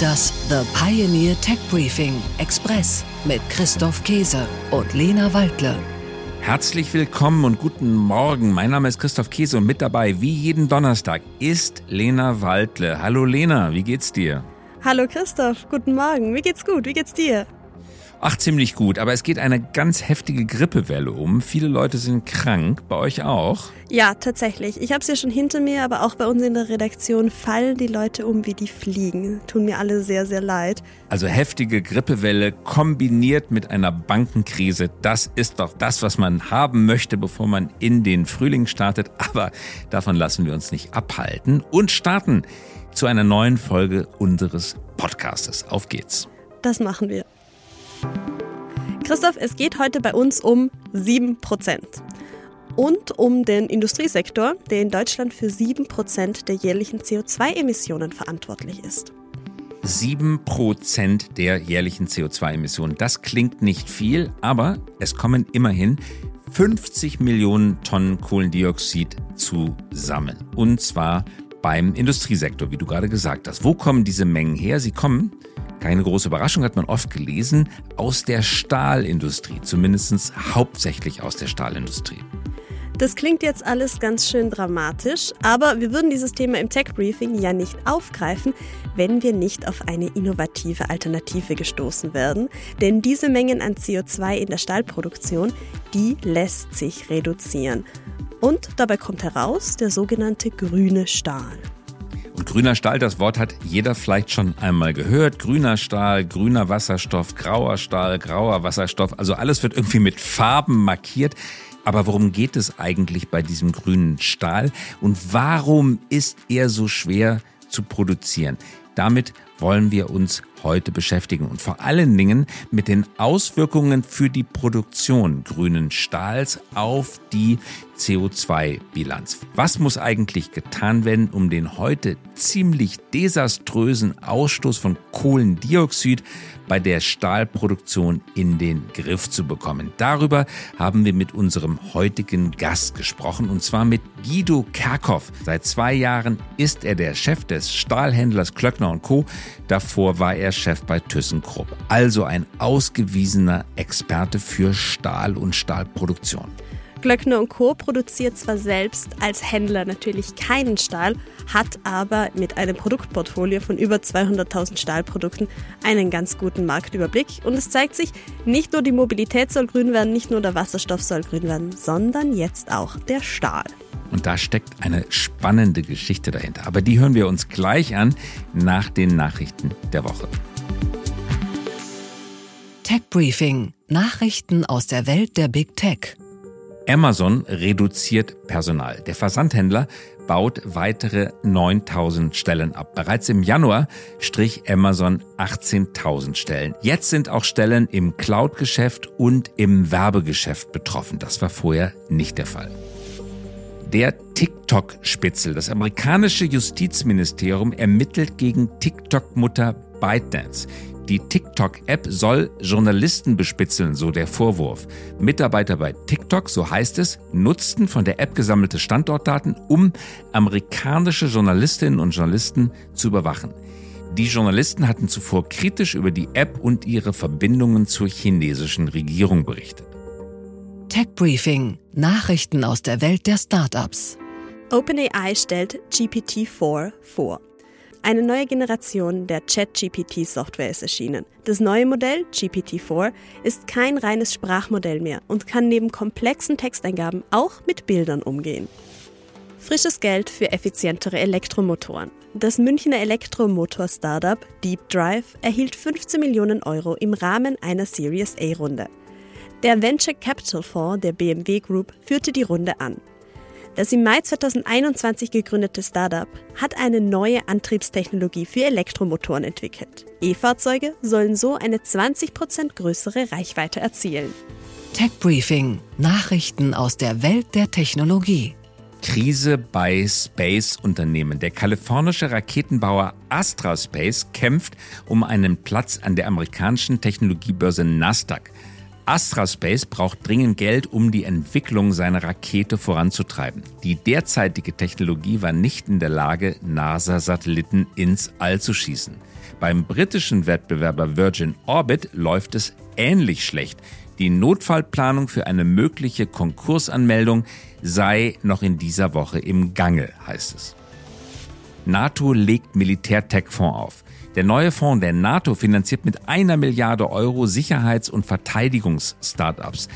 Das The Pioneer Tech Briefing Express mit Christoph Käse und Lena Waldle. Herzlich willkommen und guten Morgen. Mein Name ist Christoph Käse und mit dabei, wie jeden Donnerstag, ist Lena Waldle. Hallo Lena, wie geht's dir? Hallo Christoph, guten Morgen. Mir geht's gut. Wie geht's dir? Ach, ziemlich gut, aber es geht eine ganz heftige Grippewelle um. Viele Leute sind krank, bei euch auch? Ja, tatsächlich. Ich habe es ja schon hinter mir, aber auch bei uns in der Redaktion fallen die Leute um wie die Fliegen. Tun mir alle sehr, sehr leid. Also heftige Grippewelle kombiniert mit einer Bankenkrise, das ist doch das, was man haben möchte, bevor man in den Frühling startet. Aber davon lassen wir uns nicht abhalten und starten zu einer neuen Folge unseres Podcastes. Auf geht's. Das machen wir. Christoph, es geht heute bei uns um 7% und um den Industriesektor, der in Deutschland für 7% der jährlichen CO2-Emissionen verantwortlich ist. 7% der jährlichen CO2-Emissionen. Das klingt nicht viel, aber es kommen immerhin 50 Millionen Tonnen Kohlendioxid zusammen. Und zwar beim Industriesektor, wie du gerade gesagt hast. Wo kommen diese Mengen her? Sie kommen keine große Überraschung hat man oft gelesen, aus der Stahlindustrie, zumindest hauptsächlich aus der Stahlindustrie. Das klingt jetzt alles ganz schön dramatisch, aber wir würden dieses Thema im Tech Briefing ja nicht aufgreifen, wenn wir nicht auf eine innovative Alternative gestoßen werden. Denn diese Mengen an CO2 in der Stahlproduktion, die lässt sich reduzieren. Und dabei kommt heraus der sogenannte grüne Stahl. Und grüner Stahl, das Wort hat jeder vielleicht schon einmal gehört. Grüner Stahl, grüner Wasserstoff, grauer Stahl, grauer Wasserstoff. Also alles wird irgendwie mit Farben markiert. Aber worum geht es eigentlich bei diesem grünen Stahl? Und warum ist er so schwer zu produzieren? Damit wollen wir uns heute beschäftigen und vor allen Dingen mit den Auswirkungen für die Produktion grünen Stahls auf die CO2-Bilanz. Was muss eigentlich getan werden, um den heute ziemlich desaströsen Ausstoß von Kohlendioxid bei der Stahlproduktion in den Griff zu bekommen? Darüber haben wir mit unserem heutigen Gast gesprochen und zwar mit Guido Kerkhoff. Seit zwei Jahren ist er der Chef des Stahlhändlers Klöckner Co. Davor war er Chef bei ThyssenKrupp. Also ein ausgewiesener Experte für Stahl und Stahlproduktion. Glöckner Co. produziert zwar selbst als Händler natürlich keinen Stahl, hat aber mit einem Produktportfolio von über 200.000 Stahlprodukten einen ganz guten Marktüberblick. Und es zeigt sich, nicht nur die Mobilität soll grün werden, nicht nur der Wasserstoff soll grün werden, sondern jetzt auch der Stahl. Und da steckt eine spannende Geschichte dahinter. Aber die hören wir uns gleich an nach den Nachrichten der Woche. Tech Briefing. Nachrichten aus der Welt der Big Tech. Amazon reduziert Personal. Der Versandhändler baut weitere 9000 Stellen ab. Bereits im Januar strich Amazon 18.000 Stellen. Jetzt sind auch Stellen im Cloud-Geschäft und im Werbegeschäft betroffen. Das war vorher nicht der Fall. Der TikTok-Spitzel, das amerikanische Justizministerium, ermittelt gegen TikTok-Mutter ByteDance. Die TikTok-App soll Journalisten bespitzeln, so der Vorwurf. Mitarbeiter bei TikTok, so heißt es, nutzten von der App gesammelte Standortdaten, um amerikanische Journalistinnen und Journalisten zu überwachen. Die Journalisten hatten zuvor kritisch über die App und ihre Verbindungen zur chinesischen Regierung berichtet. Tech Briefing. Nachrichten aus der Welt der Startups. OpenAI stellt GPT-4 vor. Eine neue Generation der ChatGPT-Software ist erschienen. Das neue Modell, GPT-4, ist kein reines Sprachmodell mehr und kann neben komplexen Texteingaben auch mit Bildern umgehen. Frisches Geld für effizientere Elektromotoren. Das Münchner Elektromotor-Startup Deep Drive erhielt 15 Millionen Euro im Rahmen einer Series A-Runde. Der Venture Capital Fonds der BMW Group führte die Runde an. Das im Mai 2021 gegründete Startup hat eine neue Antriebstechnologie für Elektromotoren entwickelt. E-Fahrzeuge sollen so eine 20% größere Reichweite erzielen. Tech Briefing. Nachrichten aus der Welt der Technologie. Krise bei Space-Unternehmen. Der kalifornische Raketenbauer Astra Space kämpft um einen Platz an der amerikanischen Technologiebörse Nasdaq. Astraspace braucht dringend Geld, um die Entwicklung seiner Rakete voranzutreiben. Die derzeitige Technologie war nicht in der Lage, NASA-Satelliten ins All zu schießen. Beim britischen Wettbewerber Virgin Orbit läuft es ähnlich schlecht. Die Notfallplanung für eine mögliche Konkursanmeldung sei noch in dieser Woche im Gange, heißt es. NATO legt Militär-Tech-Fonds auf. Der neue Fonds der NATO finanziert mit einer Milliarde Euro Sicherheits- und Verteidigungs-Startups.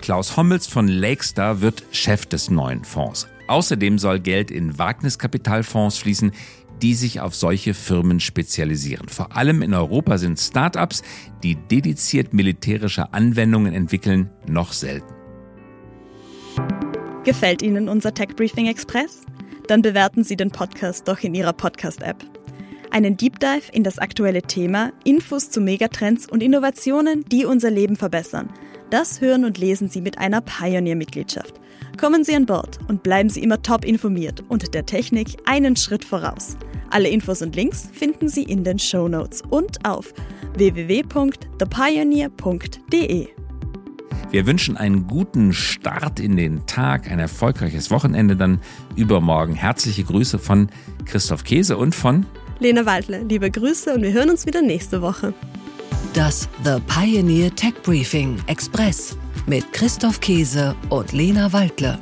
Klaus Hommels von Lakestar wird Chef des neuen Fonds. Außerdem soll Geld in Wagniskapitalfonds fließen, die sich auf solche Firmen spezialisieren. Vor allem in Europa sind Startups, die dediziert militärische Anwendungen entwickeln, noch selten. Gefällt Ihnen unser Tech Briefing Express? Dann bewerten Sie den Podcast doch in Ihrer Podcast-App. Einen Deep Dive in das aktuelle Thema, Infos zu Megatrends und Innovationen, die unser Leben verbessern. Das hören und lesen Sie mit einer Pioneer-Mitgliedschaft. Kommen Sie an Bord und bleiben Sie immer top informiert und der Technik einen Schritt voraus. Alle Infos und Links finden Sie in den Show Notes und auf www.thepioneer.de. Wir wünschen einen guten Start in den Tag, ein erfolgreiches Wochenende dann übermorgen. Herzliche Grüße von Christoph Käse und von Lena Waldle. Liebe Grüße und wir hören uns wieder nächste Woche. Das The Pioneer Tech Briefing Express mit Christoph Käse und Lena Waldle.